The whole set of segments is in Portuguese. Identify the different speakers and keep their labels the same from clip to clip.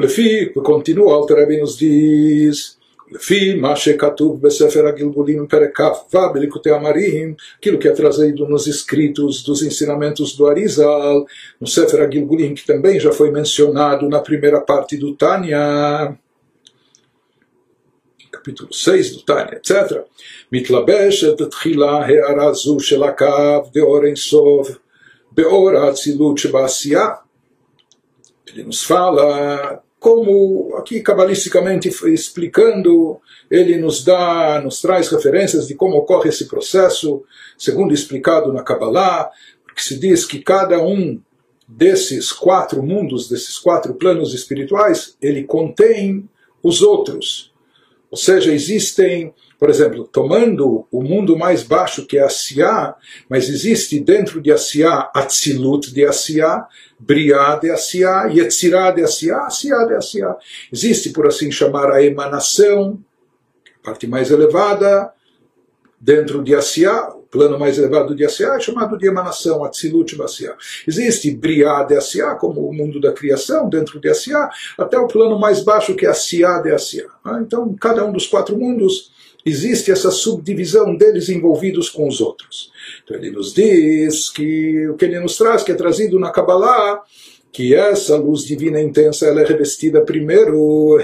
Speaker 1: Lefi, continua, Alter Rebbe nos diz, לפי מה שכתוב בספר הגלגולים פרק כ"ו בליקוטי amarim, aquilo que é trazido nos escritos dos ensinamentos do Arizal, no Sefer Agilgulim, que também já foi mencionado na primeira parte do Tânia, capítulo 6 do Tânia, etc. מתלבשת תחילה הערה זו של הקו דאור אינסוף באור האצילות שבעשייה. Ele nos fala como aqui cabalisticamente explicando, ele nos dá, nos traz referências de como ocorre esse processo, segundo explicado na Kabbalah, que se diz que cada um desses quatro mundos, desses quatro planos espirituais, ele contém os outros. Ou seja, existem, por exemplo, tomando o mundo mais baixo que é Asiá, mas existe dentro de Asiá Atzilut de Asiá, Briá de Asiá, Yetzirá de Asiá, Asiá de Asiá. Existe, por assim chamar, a emanação, a parte mais elevada, dentro de Asiá, o plano mais elevado de Asiá é chamado de emanação, Atzilut Asiá. Existe Briá de Asiá, como o mundo da criação, dentro de Asiá, até o plano mais baixo que é Asiá de Asiá. Então, cada um dos quatro mundos existe essa subdivisão deles envolvidos com os outros. Então ele nos diz que o que ele nos traz, que é trazido na Kabbalah, que essa luz divina intensa ela é revestida primeiro,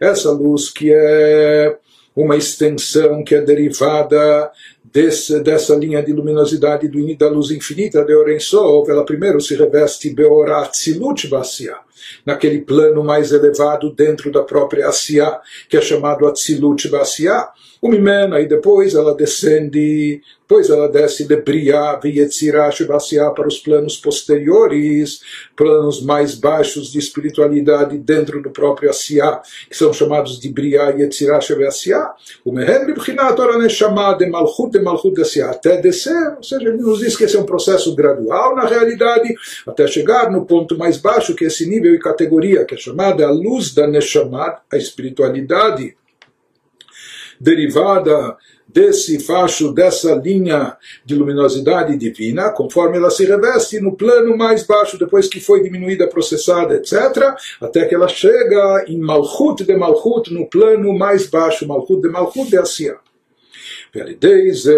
Speaker 1: essa luz que é uma extensão que é derivada desse, dessa linha de luminosidade do, da luz infinita de Orensov, ela primeiro se reveste Beoratzilut Vasya, naquele plano mais elevado dentro da própria Asiá, que é chamado Atzilut Vasya, o Mimena, e depois ela descende, depois ela desce de Briá, Vietzirá, Shivasiá para os planos posteriores, planos mais baixos de espiritualidade dentro do próprio Asiá, que são chamados de Briá, Yetzirá, Shivasiá. O Mehen Bibchinat Orane chamado de Malchut, de Malchut de Asiá, até descer, ou seja, ele nos diz que esse é um processo gradual na realidade, até chegar no ponto mais baixo, que é esse nível e categoria, que é chamada a luz da Neshamat, a espiritualidade derivada desse facho, dessa linha de luminosidade divina, conforme ela se reveste no plano mais baixo, depois que foi diminuída, processada, etc., até que ela chega em Malchut de Malchut, no plano mais baixo, Malchut de Malchut de Asiya. ועל ידי זה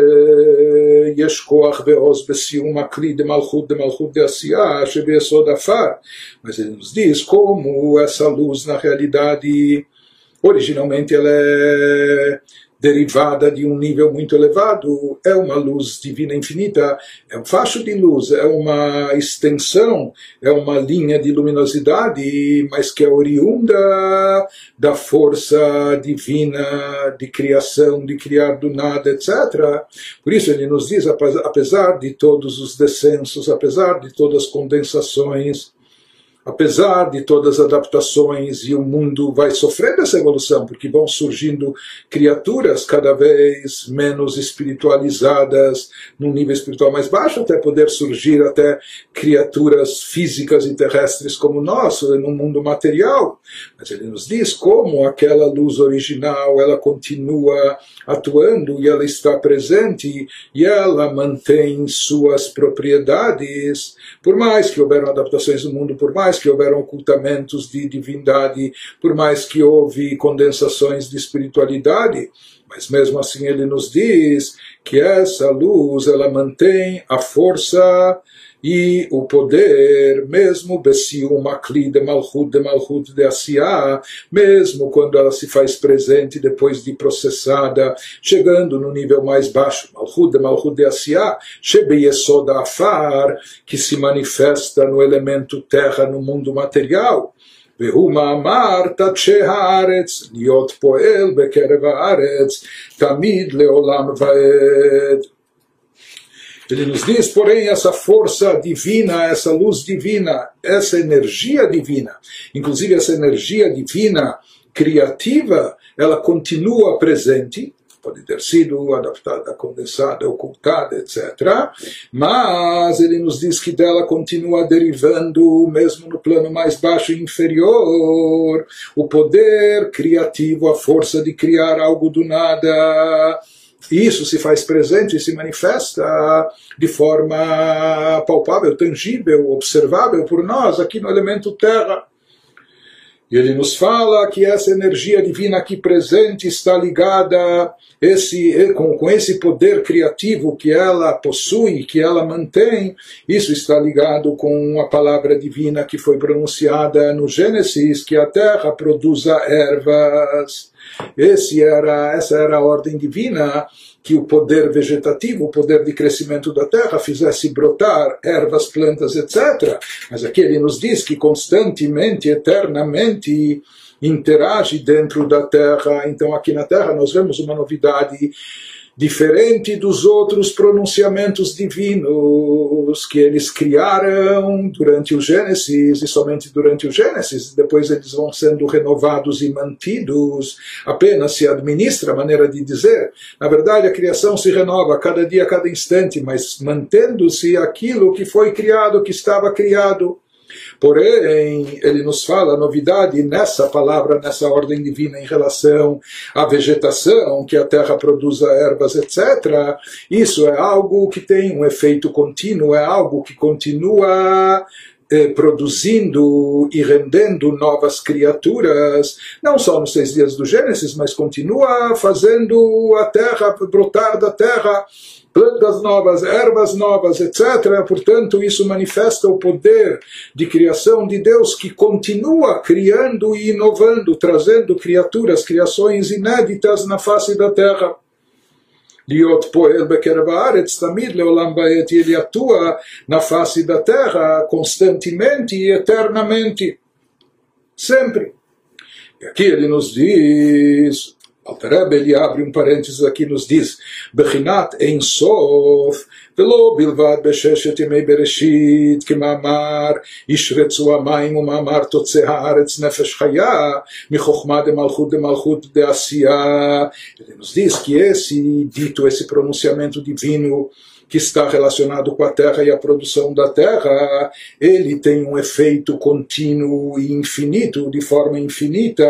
Speaker 1: יש כוח ועוז בסיום הכלי דמלכות דמלכות דעשייה שביסוד עפר. Mas ele nos diz como essa luz, na realidade, originalmente ela é derivada de um nível muito elevado, é uma luz divina infinita, é um facho de luz, é uma extensão, é uma linha de luminosidade, mas que é oriunda da força divina de criação, de criar do nada, etc. Por isso ele nos diz, apesar de todos os descensos, apesar de todas as condensações, apesar de todas as adaptações, e o mundo vai sofrendo essa evolução, porque vão surgindo criaturas cada vez menos espiritualizadas, num nível espiritual mais baixo, até poder surgir até criaturas físicas e terrestres como nós, no mundo material. Mas ele nos diz como aquela luz original, ela continua atuando e ela está presente e ela mantém suas propriedades, por mais que houveram adaptações no mundo, por mais que houveram ocultamentos de divindade, por mais que houve condensações de espiritualidade, mas mesmo assim ele nos diz que essa luz ela mantém a força e o poder, mesmo Bessium Akli de Malchut de Malchut de Asiá, mesmo quando ela se faz presente depois de processada, chegando no nível mais baixo, Malchut de Malchut de Asiá, Shebeyesod Afar, que se manifesta no elemento terra, no mundo material. והוא מאמר תדשי הארץ, להיות פועל בקרב הארץ, תמיד לעולם ועד. ele nos diz, porém, essa força divina, essa luz divina, essa energia divina, inclusive essa energia divina criativa, ela continua presente, pode ter sido adaptada, condensada, ocultada, etc. Mas ele nos diz que dela continua derivando, mesmo no plano mais baixo e inferior, o poder criativo, a força de criar algo do nada isso se faz presente e se manifesta de forma palpável, tangível, observável por nós aqui no elemento terra. E ele nos fala que essa energia divina aqui presente está ligada esse, com, com esse poder criativo que ela possui, que ela mantém. Isso está ligado com a palavra divina que foi pronunciada no Gênesis, que a terra produza ervas. Esse era, essa era a ordem divina que o poder vegetativo, o poder de crescimento da terra, fizesse brotar ervas, plantas, etc. Mas aqui ele nos diz que constantemente, eternamente, interage dentro da terra. Então, aqui na terra, nós vemos uma novidade diferente dos outros pronunciamentos divinos que eles criaram durante o Gênesis e somente durante o Gênesis, depois eles vão sendo renovados e mantidos, apenas se administra a maneira de dizer. Na verdade, a criação se renova cada dia, cada instante, mas mantendo-se aquilo que foi criado, que estava criado. Porém, ele nos fala a novidade nessa palavra, nessa ordem divina em relação à vegetação, que a terra produza ervas, etc. Isso é algo que tem um efeito contínuo, é algo que continua eh, produzindo e rendendo novas criaturas, não só nos seis dias do Gênesis, mas continua fazendo a terra brotar da terra plantas novas, ervas novas, etc. Portanto, isso manifesta o poder de criação de Deus que continua criando e inovando, trazendo criaturas, criações inéditas na face da terra. להיות פועל בקרב הארץ תמיד לעולם בעת, ele atua na face da terra constantemente e eternamente. Sempre. E aqui ele nos diz Altareb, ele abre um parênteses aqui nos diz, Bechinat Ein Sof, ולא בלבד בששת ימי בראשית, כמאמר ישרצו המים ומאמר תוצא הארץ נפש חיה, מחוכמה דמלכות דמלכות דעשייה. Ele nos diz que esse dito, esse pronunciamento divino, que está relacionado com a terra e a produção da terra, ele tem um efeito contínuo e infinito, de forma infinita,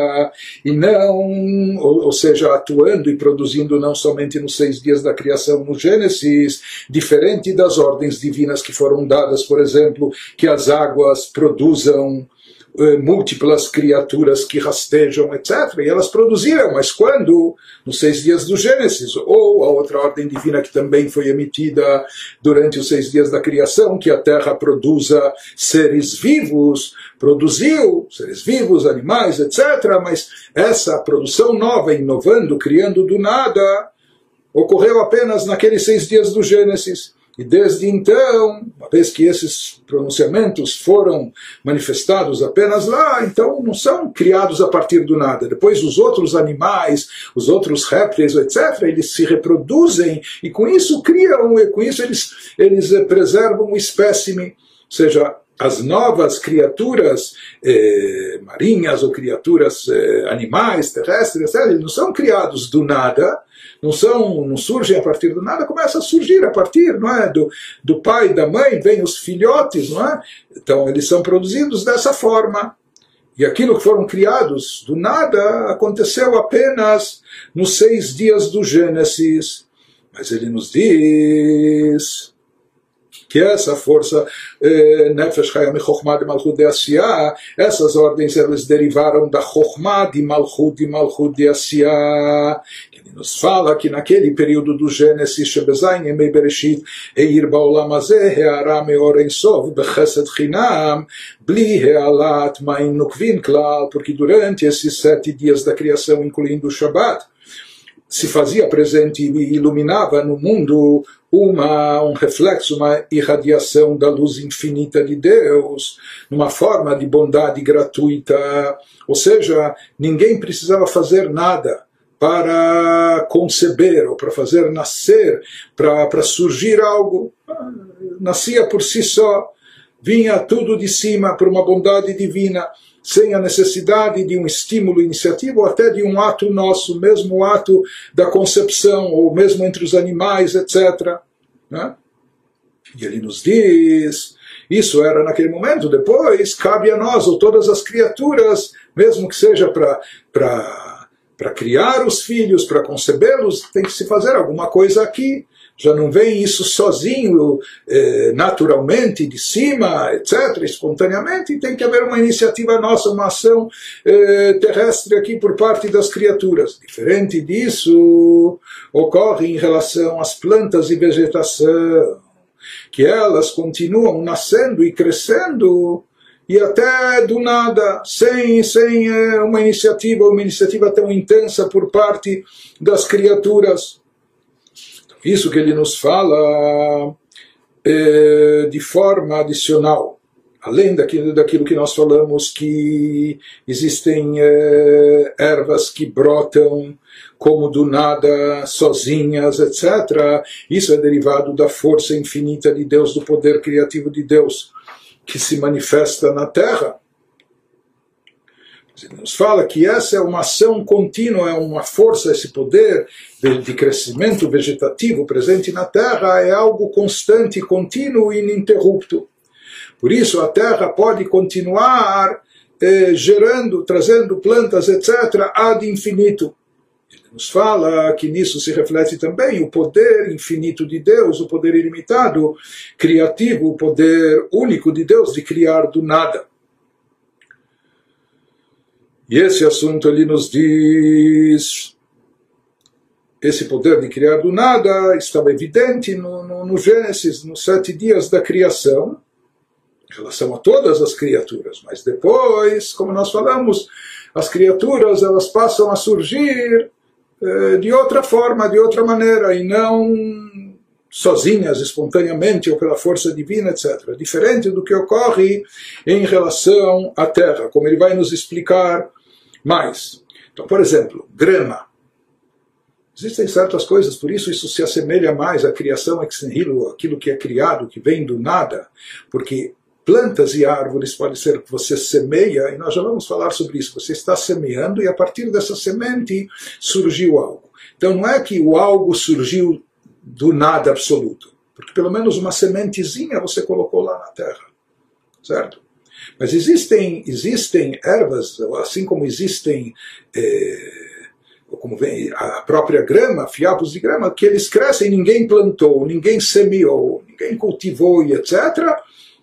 Speaker 1: e não, ou, seja, atuando e produzindo não somente nos seis dias da criação no Gênesis, diferente das ordens divinas que foram dadas, por exemplo, que as águas produzam múltiplas criaturas que rastejam, etc. E elas produziram, mas quando? Nos seis dias do Gênesis, ou a outra ordem divina que também foi emitida durante os seis dias da criação, que a terra produza seres vivos, produziu seres vivos, animais, etc. Mas essa produção nova, inovando, criando do nada, ocorreu apenas naqueles seis dias do Gênesis. E desde então, uma vez que esses pronunciamentos foram manifestados apenas lá, então não são criados a partir do nada. Depois os outros animais, os outros répteis, etc., eles se reproduzem e com isso criam, e com isso eles, eles preservam o espécime. Ou seja, as novas criaturas eh, marinhas ou criaturas eh, animais, terrestres, etc., eles não são criados do nada, não são, não surgem a partir do nada, começa a surgir a partir, não é, do, do pai da mãe, vêm os filhotes, não é? Então eles são produzidos dessa forma. E aquilo que foram criados do nada aconteceu apenas nos seis dias do Gênesis. Mas ele nos diz que essa força eh, Nefesh essas ordens elas derivaram da Chokhmah de Malchut de Malchut de Asiyah, nos fala que naquele período do Gênesis, Shebezain Yemei Bereshit, Eir Baolam Heara Bechesed Chinam, Bli Healat Maim Nukvin Klal, porque durante esses sete dias da criação, incluindo o Shabbat, se fazia presente e iluminava no mundo uma, um reflexo, uma irradiação da luz infinita de Deus, numa forma de bondade gratuita. Ou seja, ninguém precisava fazer nada para conceber ou para fazer nascer, para, para surgir algo. Nascia por si só, vinha tudo de cima por uma bondade divina, sem a necessidade de um estímulo iniciativo ou até de um ato nosso, mesmo o ato da concepção, ou mesmo entre os animais, etc. Né? E ele nos diz. Isso era naquele momento, depois cabe a nós, ou todas as criaturas, mesmo que seja para para criar os filhos, para concebê-los, tem que se fazer alguma coisa aqui. Já não vem isso sozinho, eh, naturalmente, de cima, etc., espontaneamente, tem que haver uma iniciativa nossa, uma ação eh, terrestre aqui por parte das criaturas. Diferente disso, ocorre em relação às plantas e vegetação, que elas continuam nascendo e crescendo e até do nada, sem, sem é, uma iniciativa, uma iniciativa tão intensa por parte das criaturas. Isso que ele nos fala é, de forma adicional, além daquilo, daquilo que nós falamos, que existem é, ervas que brotam como do nada, sozinhas, etc. Isso é derivado da força infinita de Deus, do poder criativo de Deus que se manifesta na Terra. Ele nos fala que essa é uma ação contínua, é uma força, esse poder de crescimento vegetativo presente na Terra é algo constante, contínuo e ininterrupto. Por isso, a Terra pode continuar eh, gerando, trazendo plantas, etc., ad infinito nos fala que nisso se reflete também o poder infinito de Deus, o poder ilimitado, criativo, o poder único de Deus de criar do nada. E esse assunto ele nos diz. Esse poder de criar do nada estava evidente no, no, no Gênesis, nos sete dias da criação, em relação a todas as criaturas. Mas depois, como nós falamos, as criaturas elas passam a surgir de outra forma, de outra maneira, e não sozinhas, espontaneamente ou pela força divina, etc. Diferente do que ocorre em relação à Terra, como ele vai nos explicar mais. Então, por exemplo, grama. Existem certas coisas, por isso isso se assemelha mais à criação ex nihilo, aquilo que é criado, que vem do nada, porque plantas e árvores pode ser que você semeia, e nós já vamos falar sobre isso. Você está semeando e a partir dessa semente surgiu algo. Então não é que o algo surgiu do nada absoluto, porque pelo menos uma sementezinha você colocou lá na terra, certo? Mas existem, existem ervas, assim como existem. Eh, como vem a própria grama, fiapos de grama, que eles crescem, ninguém plantou, ninguém semeou, ninguém cultivou e etc.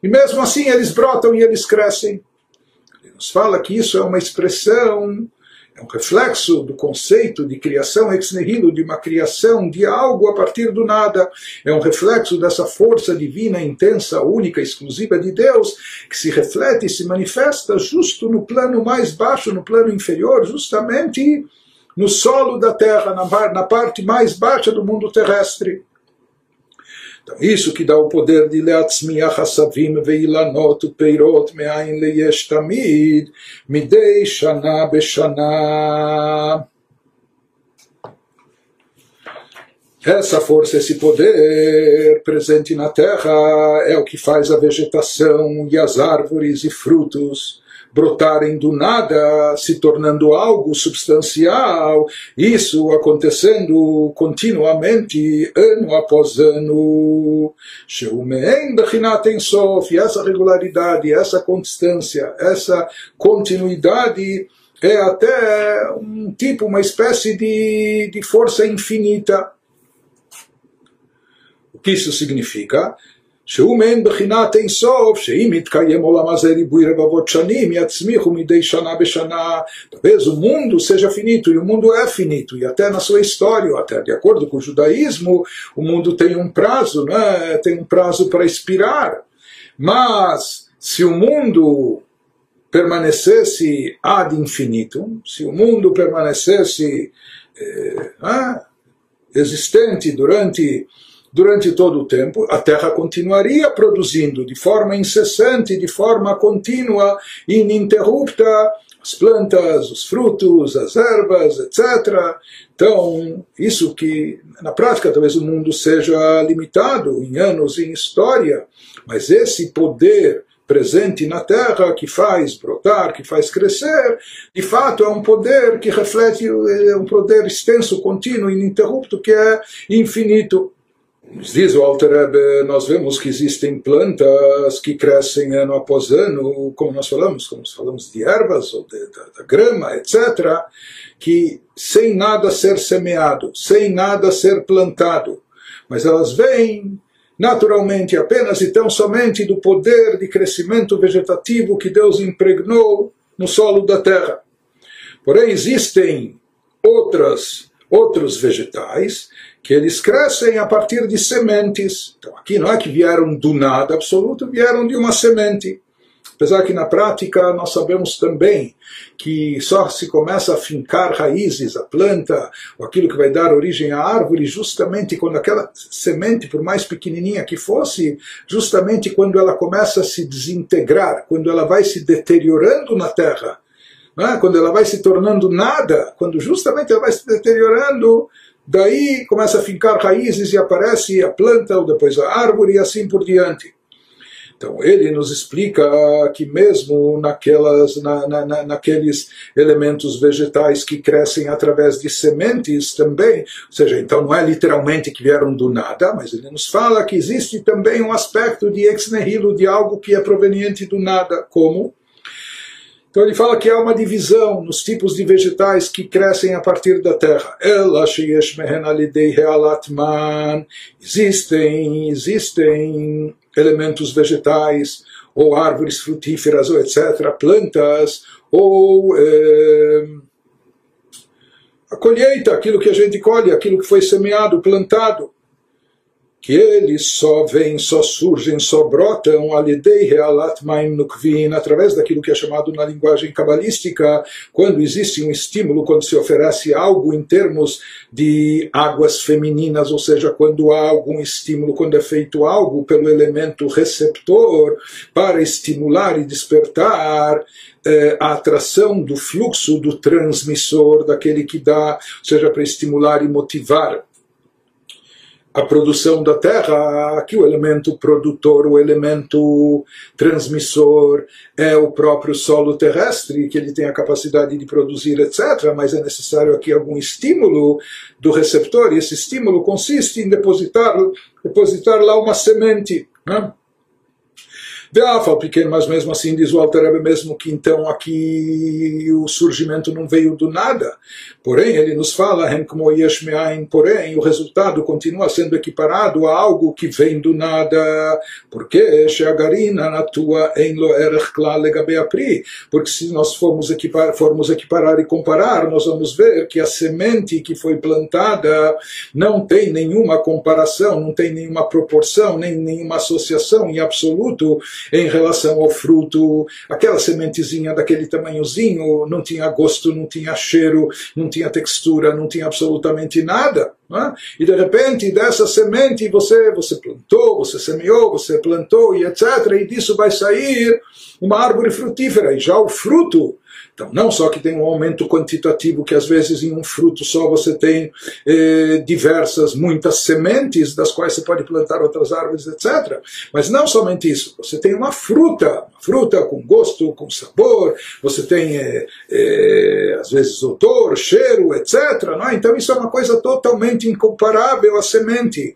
Speaker 1: E mesmo assim eles brotam e eles crescem. Ele nos fala que isso é uma expressão, é um reflexo do conceito de criação ex nihilo, de uma criação de algo a partir do nada. É um reflexo dessa força divina, intensa, única, exclusiva de Deus, que se reflete e se manifesta justo no plano mais baixo, no plano inferior, justamente no solo da terra, na parte mais baixa do mundo terrestre. Então, isso que dá o poder de Leatzmiach Hasavim Veilanot Peirot Me'ain Leyesh Tamid Midei Shana Beshana. Essa força, esse poder presente na terra é o que faz a vegetação e as árvores e frutos brotarem do nada, se tornando algo substancial, isso acontecendo continuamente, ano após ano. E essa regularidade, essa constância, essa continuidade é até um tipo, uma espécie de, de força infinita. O que isso significa? שהוא מעין בחינת אין סוף, שאם יתקיים עולם הזה ריבוי רבבות שנים, יצמיחו מדי שנה בשנה. Talvez o mundo seja finito, e o mundo é finito, e até na sua história, até de acordo com o judaísmo, o mundo tem um prazo, né? tem um prazo para expirar. Mas, se o mundo permanecesse ad infinito, se o mundo permanecesse eh, existente durante durante todo o tempo, a terra continuaria produzindo de forma incessante, de forma contínua, ininterrupta, as plantas, os frutos, as ervas, etc. Então, isso que na prática talvez o mundo seja limitado em anos, em história, mas esse poder presente na terra que faz brotar, que faz crescer, de fato é um poder que reflete é um poder extenso, contínuo, ininterrupto, que é infinito. Diz o Alter nós vemos que existem plantas que crescem ano após ano, como nós falamos, como nós falamos de ervas ou de, da, da grama, etc., que sem nada ser semeado, sem nada ser plantado, mas elas vêm naturalmente apenas e tão somente do poder de crescimento vegetativo que Deus impregnou no solo da terra. Porém, existem outras, outros vegetais que eles crescem a partir de sementes. Então, aqui não é que vieram do nada absoluto, vieram de uma semente. Apesar que na prática nós sabemos também que só se começa a fincar raízes, a planta, ou aquilo que vai dar origem à árvore, justamente quando aquela semente, por mais pequenininha que fosse, justamente quando ela começa a se desintegrar, quando ela vai se deteriorando na terra, é? quando ela vai se tornando nada, quando justamente ela vai se deteriorando, daí começa a fincar raízes e aparece a planta, ou depois a árvore e assim por diante. Então ele nos explica que mesmo naquelas, na, na, naqueles elementos vegetais que crescem através de sementes também, ou seja, então não é literalmente que vieram do nada, mas ele nos fala que existe também um aspecto de ex nihilo, de algo que é proveniente do nada, como então ele fala que há uma divisão nos tipos de vegetais que crescem a partir da terra. Existem, existem elementos vegetais, ou árvores frutíferas, ou etc., plantas, ou eh, a colheita, aquilo que a gente colhe, aquilo que foi semeado, plantado que eles só vêm, só surgem, só brotam. Alidei realat maim nukvin, através daquilo que é chamado na linguagem cabalística, quando existe um estímulo, quando se oferece algo em termos de águas femininas, ou seja, quando há algum estímulo, quando é feito algo pelo elemento receptor para estimular e despertar eh, a atração do fluxo do transmissor, daquele que dá, ou seja, para estimular e motivar a produção da Terra, aqui o elemento produtor, o elemento transmissor é o próprio solo terrestre, que ele tem a capacidade de produzir, etc. Mas é necessário aqui algum estímulo do receptor, e esse estímulo consiste em depositar, depositar lá uma semente. Né? Veafal pequeno, mas mesmo assim diz o Alter mesmo que então aqui o surgimento não veio do nada. Porém, ele nos fala, porém, o resultado continua sendo equiparado a algo que vem do nada. Porque Sheagarina na tua Porque se nós formos equipar, formos equiparar e comparar, nós vamos ver que a semente que foi plantada não tem nenhuma comparação, não tem nenhuma proporção, nem nenhuma associação em absoluto em relação ao fruto. Aquela sementezinha daquele tamanhozinho não tinha gosto, não tinha cheiro, não tinha textura, não tinha absolutamente nada. É? E de repente dessa semente você, você plantou, você semeou, você plantou e etc. E disso vai sair uma árvore frutífera. E já o fruto então, não só que tem um aumento quantitativo, que às vezes em um fruto só você tem eh, diversas, muitas sementes, das quais você pode plantar outras árvores, etc. Mas não somente isso, você tem uma fruta, uma fruta com gosto, com sabor, você tem, eh, eh, às vezes, odor, cheiro, etc. É? Então, isso é uma coisa totalmente incomparável à semente.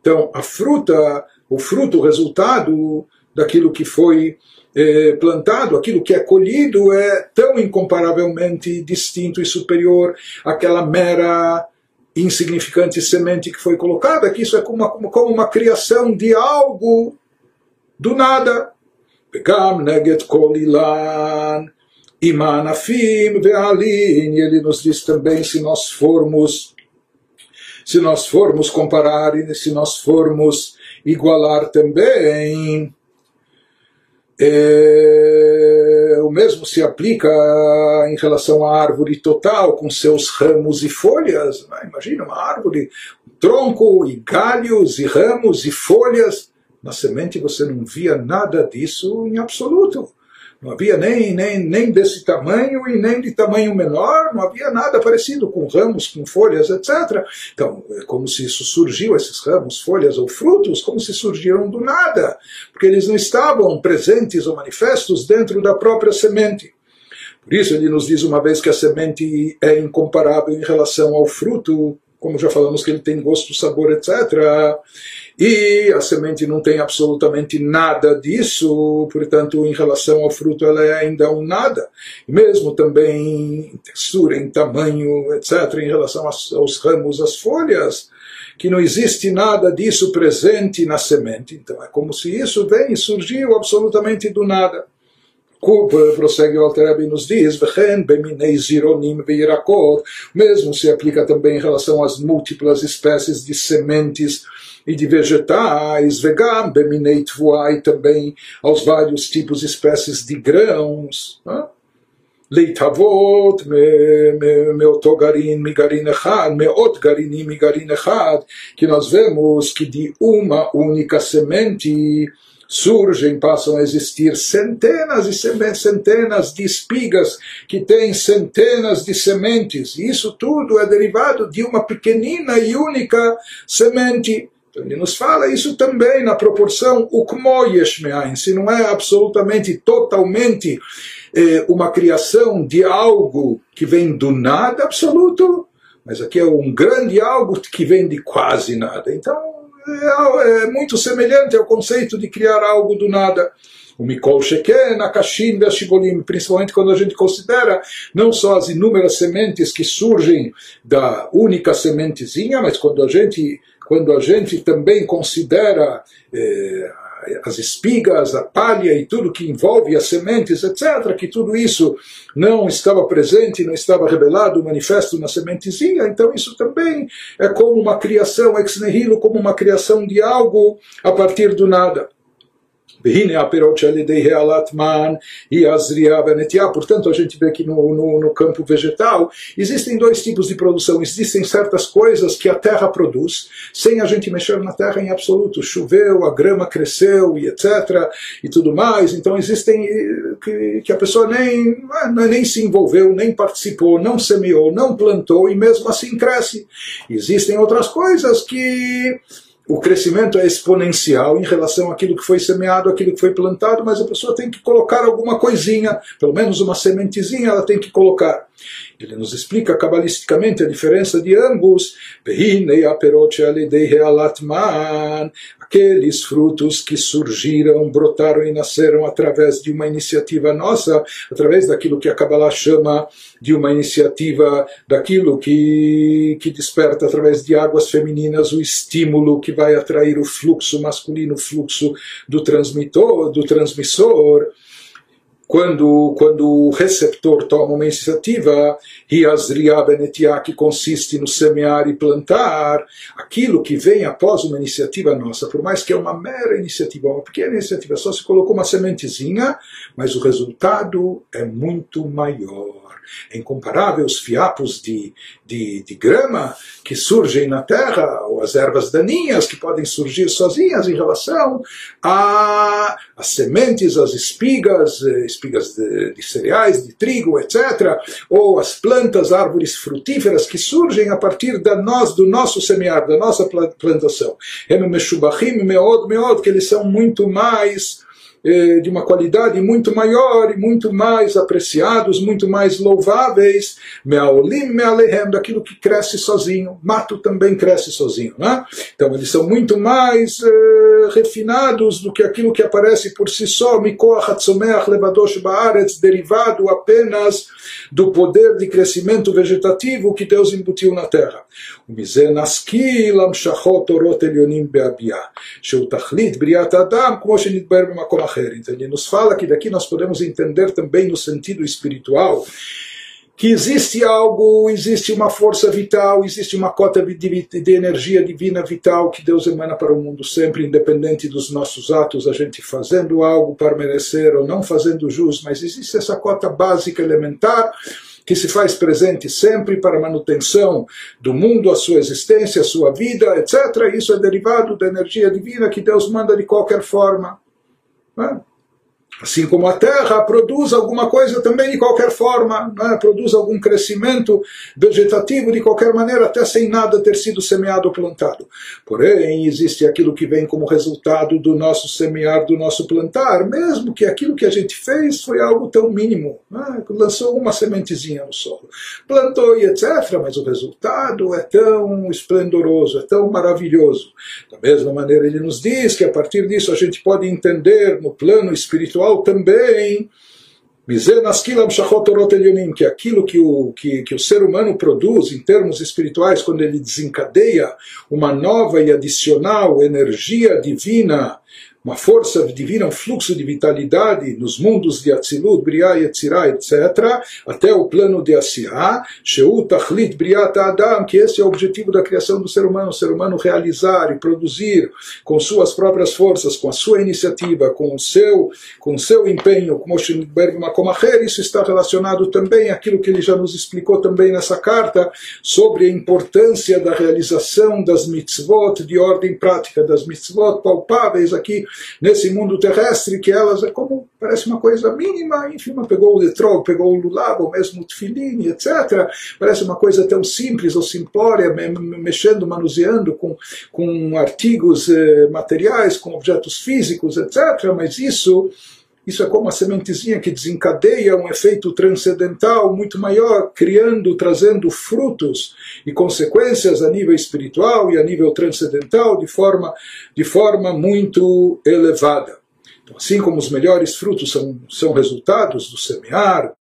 Speaker 1: Então, a fruta, o fruto, o resultado daquilo que foi é, plantado, aquilo que é colhido é tão incomparavelmente distinto e superior àquela mera insignificante semente que foi colocada, que isso é como uma, como uma criação de algo do nada. Pegam neget kolilan imanafim ve'alin. E ele nos diz também se nós formos se nós formos comparar e se nós formos igualar também é, o mesmo se aplica em relação à árvore total, com seus ramos e folhas. Né? Imagina uma árvore, tronco e galhos e ramos e folhas. Na semente você não via nada disso em absoluto. Não havia nem, nem, nem desse tamanho e nem de tamanho menor, não havia nada parecido com ramos, com folhas, etc. Então, é como se isso surgiu, esses ramos, folhas ou frutos, como se surgiram do nada, porque eles não estavam presentes ou manifestos dentro da própria semente. Por isso ele nos diz uma vez que a semente é incomparável em relação ao fruto, como já falamos que ele tem gosto, sabor, etc. E a semente não tem absolutamente nada disso, portanto, em relação ao fruto, ela é ainda um nada. Mesmo também em textura, em tamanho, etc., em relação aos ramos, às folhas, que não existe nada disso presente na semente. Então é como se isso vem e surgiu absolutamente do nada. Prossegue o Alter e nos diz, mesmo se aplica também em relação às múltiplas espécies de sementes e de vegetais, vegam, beminei tvuai, também aos vários tipos e espécies de grãos. להתהוות מאותו גרעין, מגרעין אחד, מאות גרעינים מגרעין אחד, que nós vemos que de uma única semente surgem, passam a existir centenas e centenas de espigas que têm centenas de sementes. E isso tudo é derivado de uma pequenina e única semente. Então ele nos fala isso também na proporção ukmo yeshmeain, se não é absolutamente, totalmente eh, uma criação de algo que vem do nada absoluto, mas aqui é um grande algo que vem de quase nada. Então é, é muito semelhante ao conceito de criar algo do nada o Mikol Sheken, a e principalmente quando a gente considera não só as inúmeras sementes que surgem da única sementezinha, mas quando a gente quando a gente também considera eh, as espigas, a palha e tudo que envolve as sementes, etc., que tudo isso não estava presente, não estava revelado, manifesto na sementezinha, então isso também é como uma criação ex nihilo, como uma criação de algo a partir do nada. Portanto, a gente vê aqui no, no, no, campo vegetal, existem dois tipos de produção. Existem certas coisas que a terra produz, sem a gente mexer na terra em absoluto. Choveu, a grama cresceu e etc. e tudo mais. Então, existem que, que a pessoa nem, nem se envolveu, nem participou, não semeou, não plantou e mesmo assim cresce. Existem outras coisas que o crescimento é exponencial em relação àquilo que foi semeado, àquilo que foi plantado, mas a pessoa tem que colocar alguma coisinha, pelo menos uma sementezinha ela tem que colocar. Ele nos explica cabalisticamente a diferença de ambos. Aqueles frutos que surgiram, brotaram e nasceram através de uma iniciativa nossa, através daquilo que a Kabbalah chama de uma iniciativa, daquilo que, que desperta através de águas femininas o estímulo que vai atrair o fluxo masculino, o fluxo do transmitor, do transmissor quando, quando o receptor toma uma iniciativa, Riazriya Benetia, que consiste no semear e plantar, aquilo que vem após uma iniciativa nossa, por mais que é uma mera iniciativa, uma pequena iniciativa, só se colocou uma sementezinha, mas o resultado é muito maior é incomparável os fiapos de, de, de grama que surgem na terra, ou as ervas daninhas que podem surgir sozinhas em relação às sementes, às espigas, eh, espigas de, de cereais, de trigo, etc., ou as plantas, árvores frutíferas que surgem a partir da nós, do nosso semear, da nossa plantação. que eles são muito mais eh, de uma qualidade muito maior e muito mais apreciados, muito mais louváveis, me'aolim me'alehem, daquilo que cresce sozinho. Mato também cresce sozinho. Né? Então eles são muito mais eh, refinados do que aquilo que aparece por si só, mikoach hatzomeach levadosh baaretz, derivado apenas do poder de crescimento vegetativo que Deus embutiu na terra. ומזה נשכיל המשכות אורות עליונים בהביעה, שהוא תכלית בריאת האדם, כמו שנתבהר במקום אחר. Então ele nos fala que daqui nós podemos entender também no sentido espiritual que existe algo, existe uma força vital, existe uma cota de, de, energia divina vital que Deus emana para o mundo sempre, independente dos nossos atos, a gente fazendo algo para merecer ou não fazendo jus, mas existe essa cota básica elementar que se faz presente sempre para a manutenção do mundo, a sua existência, a sua vida, etc. Isso é derivado da energia divina que Deus manda de qualquer forma. Né? Assim como a terra produz alguma coisa também de qualquer forma, né? produz algum crescimento vegetativo de qualquer maneira, até sem nada ter sido semeado ou plantado. Porém, existe aquilo que vem como resultado do nosso semear, do nosso plantar, mesmo que aquilo que a gente fez foi algo tão mínimo. Né? Lançou uma sementezinha no solo, plantou e etc., mas o resultado é tão esplendoroso, é tão maravilhoso. Da mesma maneira, ele nos diz que a partir disso a gente pode entender no plano espiritual espiritual também. Que é aquilo que o, que, que o ser humano produz em termos espirituais, quando ele desencadeia uma nova e adicional energia divina uma força divina, um fluxo de vitalidade nos mundos de Atzilut, Briah, Yetzirah, etc., até o plano de Asiá, Sheu Tachlit Briat Adam, que esse é o objetivo da criação do ser humano, o ser humano realizar e produzir com suas próprias forças, com a sua iniciativa, com o seu, com o seu empenho, como Makomacher, isso está relacionado também àquilo que ele já nos explicou também nessa carta, sobre a importância da realização das mitzvot de ordem prática, das mitzvot palpáveis aqui, nesse mundo terrestre que elas é como parece uma coisa mínima, enfim, pegou o letrog, pegou o lulab, ou mesmo o tefilin, etc. Parece uma coisa tão simples ou simplória, mexendo, manuseando com, com artigos eh, materiais, com objetos físicos, etc. Mas isso isso é como a sementezinha que desencadeia um efeito transcendental muito maior, criando, trazendo frutos e consequências a nível espiritual e a nível transcendental de forma, de forma muito elevada. Então, assim como os melhores frutos são, são resultados do semear,